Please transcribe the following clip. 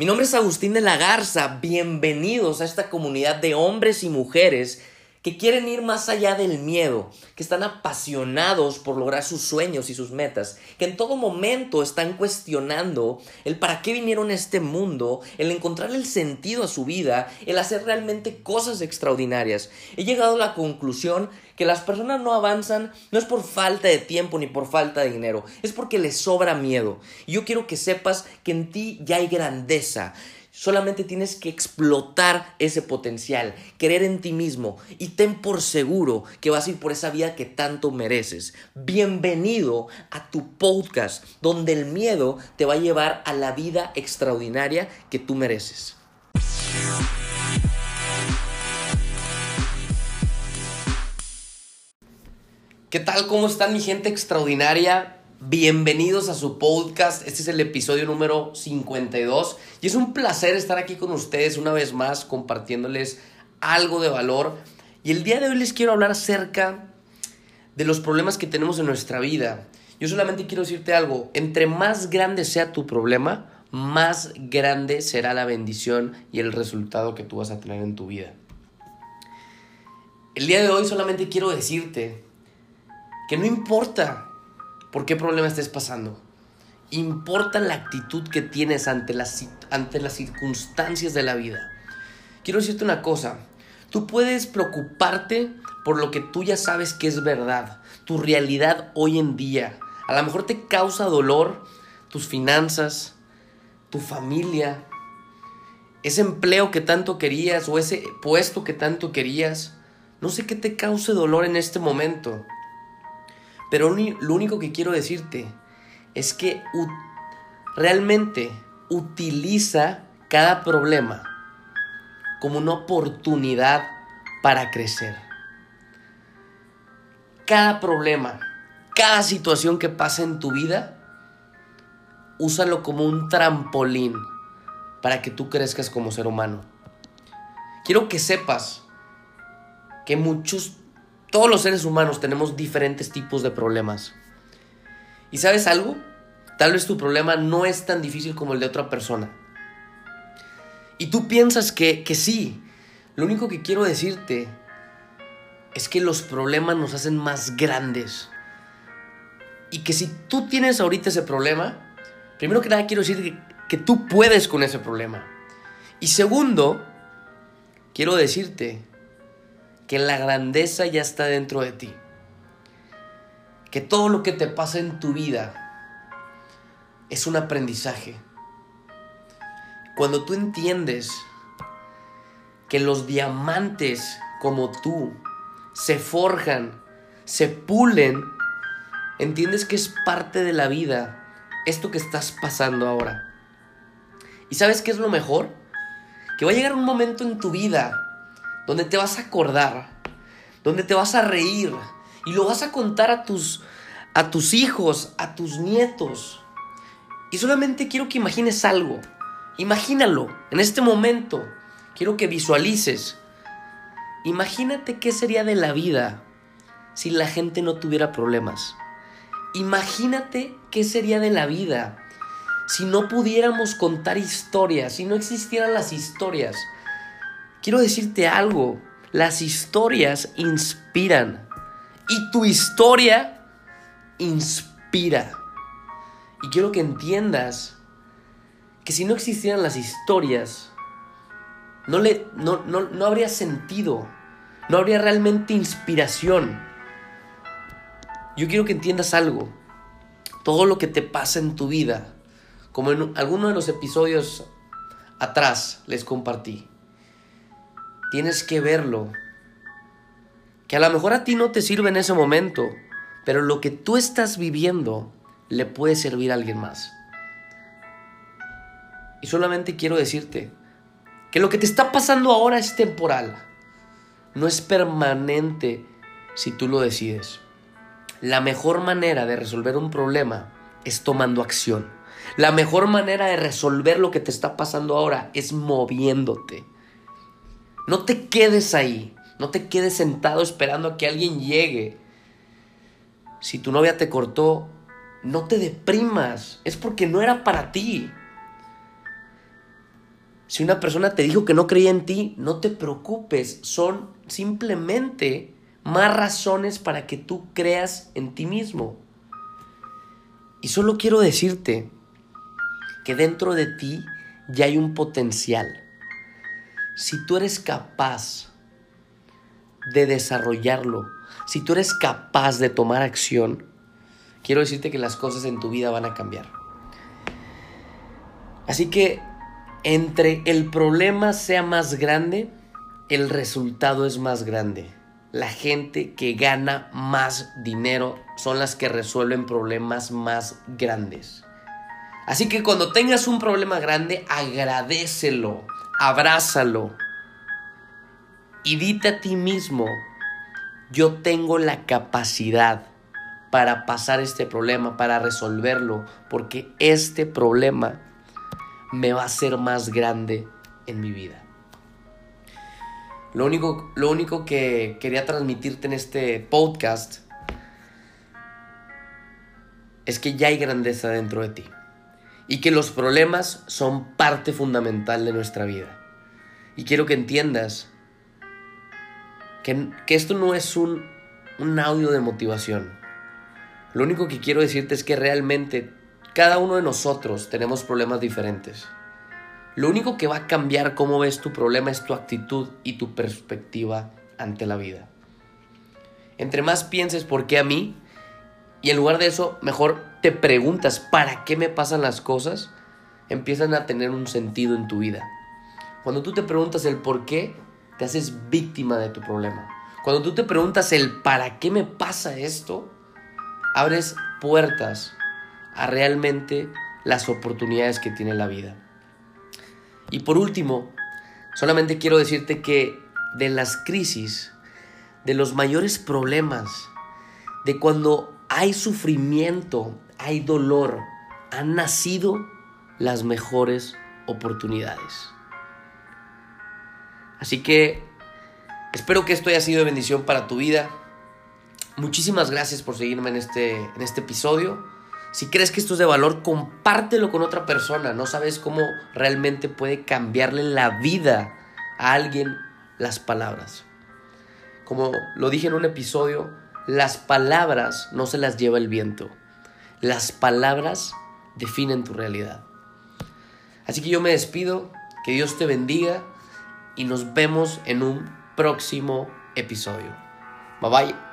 Mi nombre es Agustín de la Garza, bienvenidos a esta comunidad de hombres y mujeres que quieren ir más allá del miedo, que están apasionados por lograr sus sueños y sus metas, que en todo momento están cuestionando el para qué vinieron a este mundo, el encontrar el sentido a su vida, el hacer realmente cosas extraordinarias. He llegado a la conclusión que las personas no avanzan no es por falta de tiempo ni por falta de dinero, es porque les sobra miedo. Y yo quiero que sepas que en ti ya hay grandeza. Solamente tienes que explotar ese potencial, creer en ti mismo y ten por seguro que vas a ir por esa vida que tanto mereces. Bienvenido a tu podcast donde el miedo te va a llevar a la vida extraordinaria que tú mereces. ¿Qué tal? ¿Cómo están mi gente extraordinaria? Bienvenidos a su podcast. Este es el episodio número 52 y es un placer estar aquí con ustedes una vez más compartiéndoles algo de valor. Y el día de hoy les quiero hablar acerca de los problemas que tenemos en nuestra vida. Yo solamente quiero decirte algo, entre más grande sea tu problema, más grande será la bendición y el resultado que tú vas a tener en tu vida. El día de hoy solamente quiero decirte que no importa por qué problema estés pasando. Importa la actitud que tienes ante las, ante las circunstancias de la vida. Quiero decirte una cosa, tú puedes preocuparte por lo que tú ya sabes que es verdad, tu realidad hoy en día. A lo mejor te causa dolor tus finanzas, tu familia, ese empleo que tanto querías o ese puesto que tanto querías. No sé qué te cause dolor en este momento. Pero lo único que quiero decirte es que realmente utiliza cada problema como una oportunidad para crecer. Cada problema, cada situación que pasa en tu vida, úsalo como un trampolín para que tú crezcas como ser humano. Quiero que sepas que muchos todos los seres humanos tenemos diferentes tipos de problemas. ¿Y sabes algo? Tal vez tu problema no es tan difícil como el de otra persona. Y tú piensas que, que sí. Lo único que quiero decirte es que los problemas nos hacen más grandes. Y que si tú tienes ahorita ese problema, primero que nada quiero decir que, que tú puedes con ese problema. Y segundo, quiero decirte que la grandeza ya está dentro de ti. Que todo lo que te pasa en tu vida es un aprendizaje. Cuando tú entiendes que los diamantes como tú se forjan, se pulen, entiendes que es parte de la vida esto que estás pasando ahora. ¿Y sabes qué es lo mejor? Que va a llegar un momento en tu vida donde te vas a acordar, donde te vas a reír y lo vas a contar a tus, a tus hijos, a tus nietos. Y solamente quiero que imagines algo. Imagínalo en este momento. Quiero que visualices. Imagínate qué sería de la vida si la gente no tuviera problemas. Imagínate qué sería de la vida si no pudiéramos contar historias, si no existieran las historias quiero decirte algo, las historias inspiran y tu historia inspira. Y quiero que entiendas que si no existieran las historias, no, le, no, no habría sentido, no habría realmente inspiración. Yo quiero que entiendas algo. Todo lo que te pasa en tu vida, como en alguno de los episodios atrás les compartí, tienes que verlo. Que a lo mejor a ti no te sirve en ese momento, pero lo que tú estás viviendo le puede servir a alguien más. Y solamente quiero decirte que lo que te está pasando ahora es temporal, no es permanente si tú lo decides. La mejor manera de resolver un problema es tomando acción. La mejor manera de resolver lo que te está pasando ahora es moviéndote. No te quedes ahí. No te quedes sentado esperando a que alguien llegue. Si tu novia te cortó, no te deprimas. Es porque no era para ti. Si una persona te dijo que no creía en ti, no te preocupes, son simplemente más razones para que tú creas en ti mismo. Y solo quiero decirte que dentro de ti ya hay un potencial. Si tú eres capaz de desarrollarlo, si tú eres capaz de tomar acción, quiero decirte que las cosas en tu vida van a cambiar. Así que entre el problema sea más grande, el resultado es más grande. La gente que gana más dinero son las que resuelven problemas más grandes. Así que cuando tengas un problema grande, agradecelo, abrázalo y dite a ti mismo, yo tengo la capacidad para pasar este problema, para resolverlo, porque este problema me va a hacer más grande en mi vida. Lo único, lo único que quería transmitirte en este podcast es que ya hay grandeza dentro de ti y que los problemas son parte fundamental de nuestra vida. Y quiero que entiendas que, que esto no es un, un audio de motivación. Lo único que quiero decirte es que realmente cada uno de nosotros tenemos problemas diferentes. Lo único que va a cambiar cómo ves tu problema es tu actitud y tu perspectiva ante la vida. Entre más pienses por qué a mí, y en lugar de eso, mejor te preguntas para qué me pasan las cosas, empiezan a tener un sentido en tu vida. Cuando tú te preguntas el por qué, te haces víctima de tu problema. Cuando tú te preguntas el para qué me pasa esto, abres puertas a realmente las oportunidades que tiene la vida. Y por último, solamente quiero decirte que de las crisis, de los mayores problemas, de cuando hay sufrimiento, hay dolor, han nacido las mejores oportunidades. Así que espero que esto haya sido de bendición para tu vida. Muchísimas gracias por seguirme en este, en este episodio. Si crees que esto es de valor, compártelo con otra persona. No sabes cómo realmente puede cambiarle la vida a alguien las palabras. Como lo dije en un episodio, las palabras no se las lleva el viento. Las palabras definen tu realidad. Así que yo me despido, que Dios te bendiga y nos vemos en un próximo episodio. Bye bye.